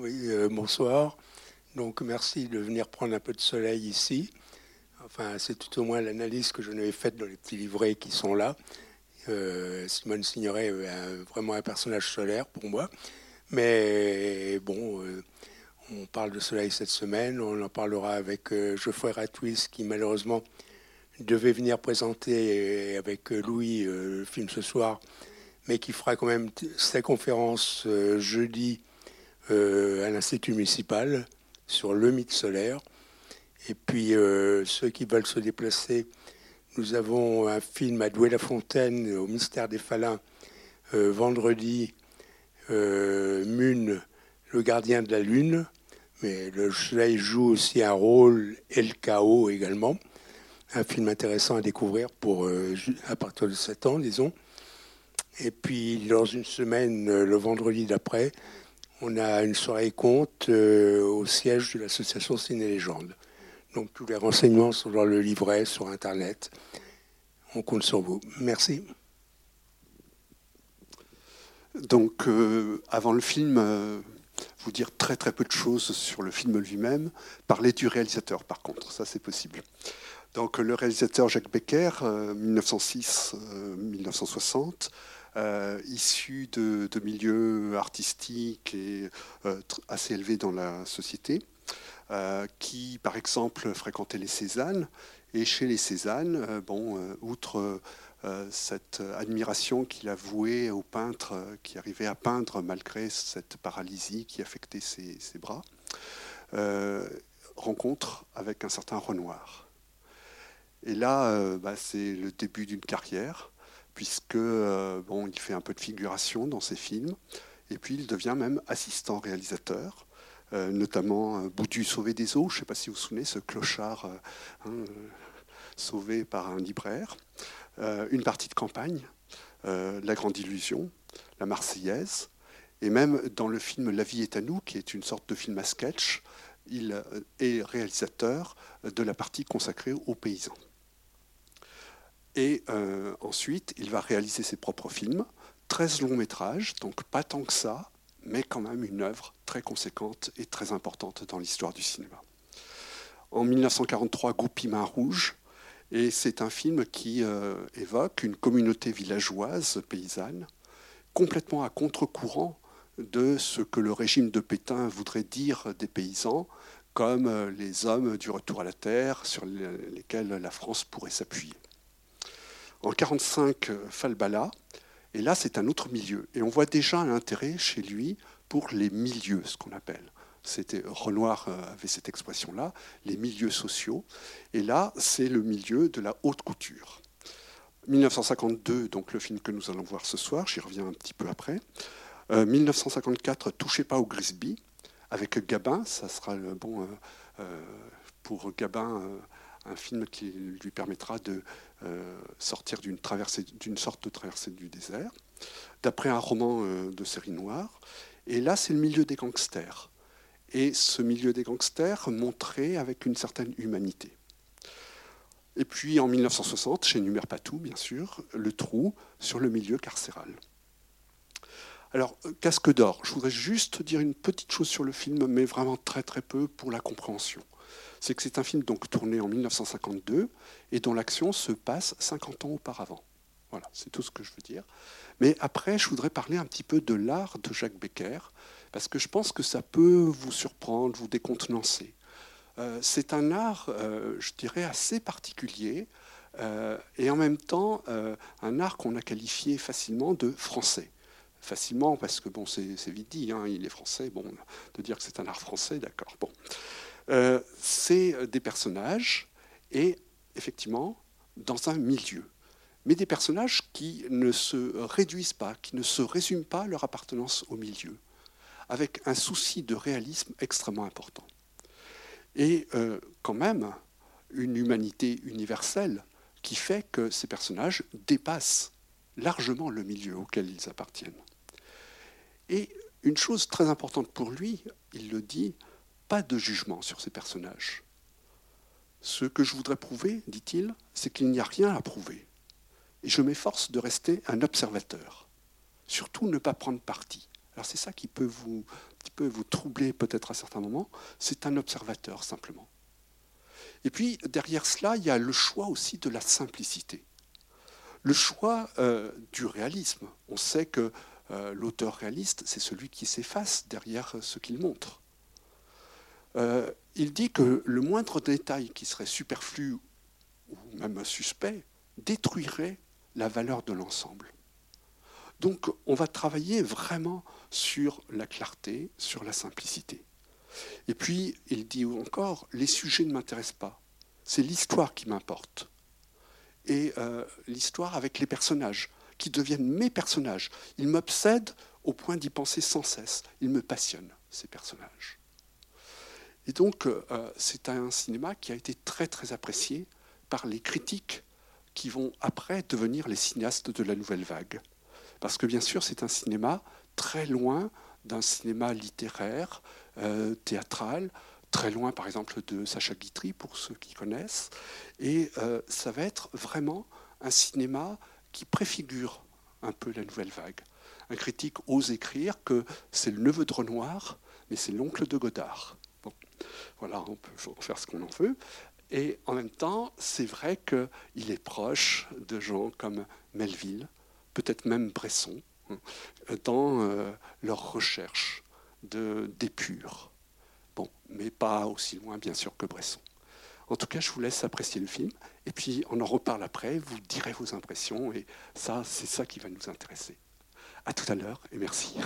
Oui, euh, bonsoir. Donc merci de venir prendre un peu de soleil ici. Enfin, c'est tout au moins l'analyse que je n'avais faite dans les petits livrets qui sont là. Euh, Simone Signoret est vraiment un personnage solaire pour moi. Mais bon, euh, on parle de soleil cette semaine. On en parlera avec Geoffroy Ratwis qui malheureusement devait venir présenter avec Louis le film ce soir, mais qui fera quand même sa conférence jeudi à l'Institut municipal sur le mythe solaire. Et puis, euh, ceux qui veulent se déplacer, nous avons un film à Douai-la-Fontaine, au Mystère des Falins, euh, vendredi, euh, Mune, le gardien de la Lune. Mais le soleil joue aussi un rôle, et le chaos également. Un film intéressant à découvrir pour, à partir de 7 ans, disons. Et puis, dans une semaine, le vendredi d'après, on a une soirée compte euh, au siège de l'association Ciné Légende. Donc tous les renseignements sont dans le livret sur Internet. On compte sur vous. Merci. Donc euh, avant le film, euh, vous dire très très peu de choses sur le film lui-même. Parler du réalisateur par contre, ça c'est possible. Donc le réalisateur Jacques Becker, 1906-1960. Euh, issus de, milieux artistiques et euh, assez élevés dans la société, euh, qui, par exemple, fréquentaient les Cézannes. Et chez les Cézannes, bon, outre cette admiration qu'il a vouée aux peintres qui arrivaient à peindre malgré cette paralysie qui affectait ses, bras, rencontre avec un certain Renoir. Et là, bah, c'est le début d'une carrière puisque euh, il fait un peu de figuration dans ses films, et puis il devient même assistant réalisateur, euh, notamment euh, Boudu sauvé des eaux, je ne sais pas si vous vous souvenez, ce clochard hein, sauvé par un libraire, une partie de campagne, La Grande Illusion, La Marseillaise, et même dans le film La vie est à nous, qui est une sorte de film à sketch, il est réalisateur de la partie consacrée aux paysans. Et euh, ensuite, il va réaliser ses propres films, 13 longs métrages, donc pas tant que ça, mais quand même une œuvre très conséquente et très importante dans l'histoire du cinéma. En 1943, Goupy Main Rouge, et c'est un film qui euh, évoque une communauté villageoise, paysanne, complètement à contre-courant de ce que le régime de Pétain voudrait dire des paysans, comme euh, les hommes du retour à la terre sur lesquels la France pourrait s'appuyer. En 1945, euh, Falbala, et là c'est un autre milieu. Et on voit déjà un intérêt chez lui pour les milieux, ce qu'on appelle. C'était Renoir euh, avait cette expression-là, les milieux sociaux. Et là, c'est le milieu de la haute couture. 1952, donc le film que nous allons voir ce soir, j'y reviens un petit peu après. 1954, euh, Touchez pas au Grisby, avec Gabin, ça sera bon pour Gabin un film qui lui permettra de euh, sortir d'une sorte de traversée du désert, d'après un roman euh, de série noire. Et là, c'est le milieu des gangsters. Et ce milieu des gangsters montré avec une certaine humanité. Et puis en 1960, chez Numer Patou, bien sûr, Le Trou sur le milieu carcéral. Alors, euh, Casque d'or, je voudrais juste dire une petite chose sur le film, mais vraiment très très peu pour la compréhension c'est que c'est un film donc tourné en 1952 et dont l'action se passe 50 ans auparavant. Voilà, c'est tout ce que je veux dire. Mais après, je voudrais parler un petit peu de l'art de Jacques Becker, parce que je pense que ça peut vous surprendre, vous décontenancer. Euh, c'est un art, euh, je dirais, assez particulier, euh, et en même temps, un art qu'on a qualifié facilement de français. Facilement, parce que bon, c'est vite dit, hein, il est français, bon, de dire que c'est un art français, d'accord. Bon. Euh, c'est des personnages et effectivement dans un milieu. Mais des personnages qui ne se réduisent pas, qui ne se résument pas leur appartenance au milieu, avec un souci de réalisme extrêmement important. Et euh, quand même une humanité universelle qui fait que ces personnages dépassent largement le milieu auquel ils appartiennent. Et une chose très importante pour lui, il le dit, pas de jugement sur ces personnages. Ce que je voudrais prouver, dit-il, c'est qu'il n'y a rien à prouver. Et je m'efforce de rester un observateur. Surtout ne pas prendre parti. Alors c'est ça qui peut vous troubler peut-être à certains moments, c'est un observateur simplement. Et puis derrière cela, il y a le choix aussi de la simplicité. Le choix euh, du réalisme. On sait que euh, l'auteur réaliste, c'est celui qui s'efface derrière ce qu'il montre. Euh, il dit que le moindre détail qui serait superflu ou même suspect détruirait la valeur de l'ensemble. Donc on va travailler vraiment sur la clarté, sur la simplicité. Et puis il dit encore, les sujets ne m'intéressent pas, c'est l'histoire qui m'importe. Et euh, l'histoire avec les personnages, qui deviennent mes personnages. Ils m'obsèdent au point d'y penser sans cesse. Ils me passionnent, ces personnages. Et donc, euh, c'est un cinéma qui a été très très apprécié par les critiques qui vont après devenir les cinéastes de la nouvelle vague. Parce que bien sûr, c'est un cinéma très loin d'un cinéma littéraire, euh, théâtral, très loin par exemple de Sacha Guitry, pour ceux qui connaissent. Et euh, ça va être vraiment un cinéma qui préfigure un peu la nouvelle vague. Un critique ose écrire que c'est le neveu de Renoir, mais c'est l'oncle de Godard. Voilà, on peut faire ce qu'on en veut. Et en même temps, c'est vrai qu'il est proche de gens comme Melville, peut-être même Bresson, hein, dans euh, leur recherche d'épure. Bon, mais pas aussi loin, bien sûr, que Bresson. En tout cas, je vous laisse apprécier le film, et puis on en reparle après, vous direz vos impressions, et ça, c'est ça qui va nous intéresser. À tout à l'heure, et merci.